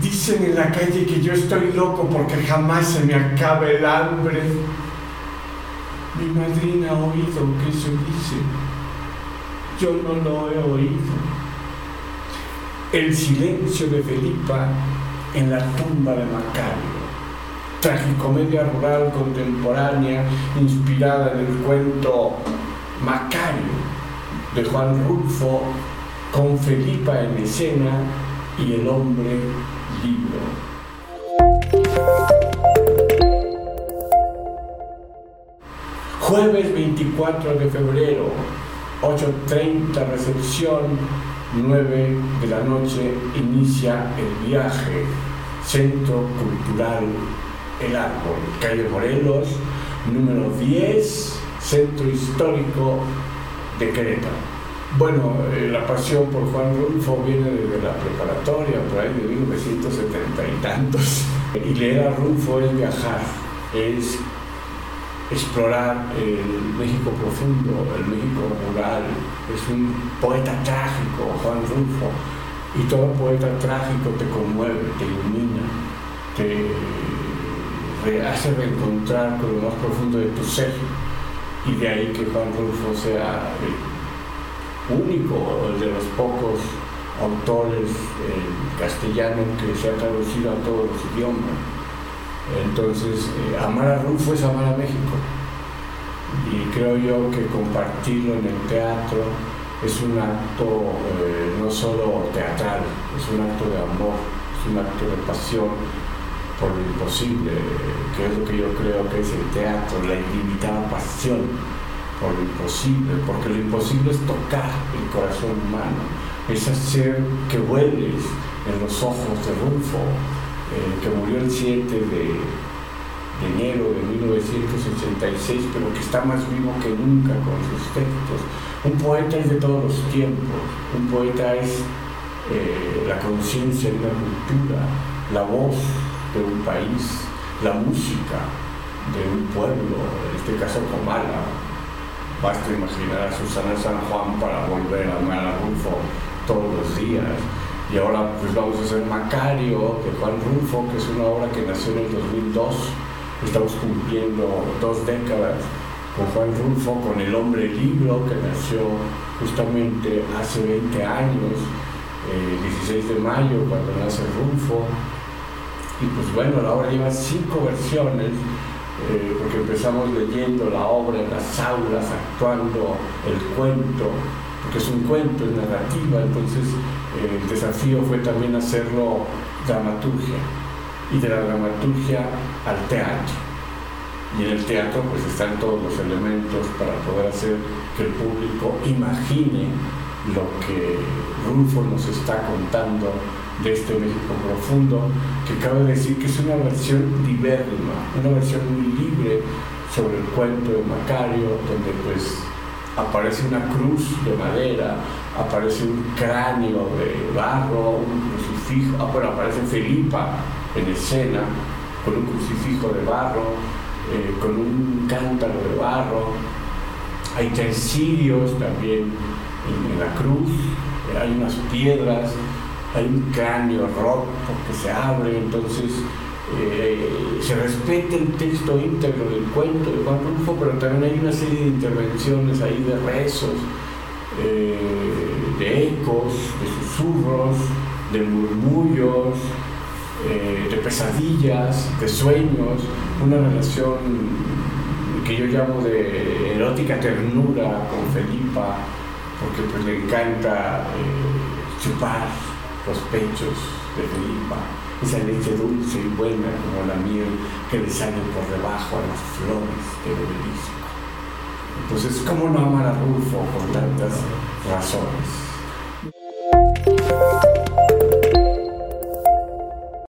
Dicen en la calle que yo estoy loco porque jamás se me acaba el hambre. Mi madrina ha oído que eso dice. Yo no lo he oído. El silencio de Felipa en la tumba de Macario. Tragicomedia rural contemporánea inspirada en el cuento Macario de Juan Rulfo con Felipa en escena y el hombre. Jueves 24 de febrero, 8.30 recepción, 9 de la noche inicia el viaje, Centro Cultural El Árbol, calle Morelos, número 10, Centro Histórico de Querétaro. Bueno, eh, la pasión por Juan Rulfo viene desde la preparatoria, por ahí de 1970 y tantos. Y leer a Rulfo es viajar, es explorar el México profundo, el México rural. Es un poeta trágico, Juan Rulfo. Y todo poeta trágico te conmueve, te ilumina, te hace reencontrar con lo más profundo de tu ser. Y de ahí que Juan Rulfo sea único, de los pocos autores en castellano que se ha traducido a todos los idiomas. Entonces, eh, amar a Rulfo es amar a México. Y creo yo que compartirlo en el teatro es un acto eh, no solo teatral, es un acto de amor, es un acto de pasión por lo imposible, que es lo que yo creo que es el teatro, la ilimitada pasión por lo imposible, porque lo imposible es tocar el corazón humano, es hacer que vueles en los ojos de Rulfo, eh, que murió el 7 de, enero de 1986, pero que está más vivo que nunca con sus textos. Un poeta es de todos los tiempos, un poeta es eh, la conciencia de una cultura, la voz de un país, la música de un pueblo, en este caso Comala, Basta imaginar a Susana San Juan para volver a amar a Rulfo todos los días. Y ahora pues vamos a hacer Macario de Juan Rulfo, que es una obra que nació en el 2002. Estamos cumpliendo dos décadas con Juan Rulfo, con El Hombre Libro, que nació justamente hace 20 años, el eh, 16 de mayo, cuando nace Rulfo. Y pues bueno, la obra lleva cinco versiones eh, empezamos leyendo la obra en las aulas, actuando el cuento, porque es un cuento, es narrativa, entonces eh, el desafío fue también hacerlo dramaturgia, y de la dramaturgia al teatro. Y en el teatro pues están todos los elementos para poder hacer que el público imagine lo que Rulfo nos está contando de este México profundo, que cabe decir que es una versión libérrima, una versión muy libre sobre el cuento de Macario, donde pues aparece una cruz de madera, aparece un cráneo de barro, un crucifijo, ah, bueno, aparece Felipa en escena con un crucifijo de barro, eh, con un cántaro de barro, hay utensilios también en, la cruz, eh, hay unas piedras, hay un cráneo roto que se abre, entonces eh, se respeta el texto íntegro del cuento de Juan Rulfo, pero también hay una serie de intervenciones ahí de rezos, eh, de ecos, de susurros, de murmullos, eh, de pesadillas, de sueños, una relación que yo llamo de erótica ternura con Felipa, porque pues le encanta chupar los pechos de Felipa, esa leche dulce y buena como la miel que le sale por debajo a las flores del obelisco. Entonces, ¿cómo no amar a Rulfo por tantas razones?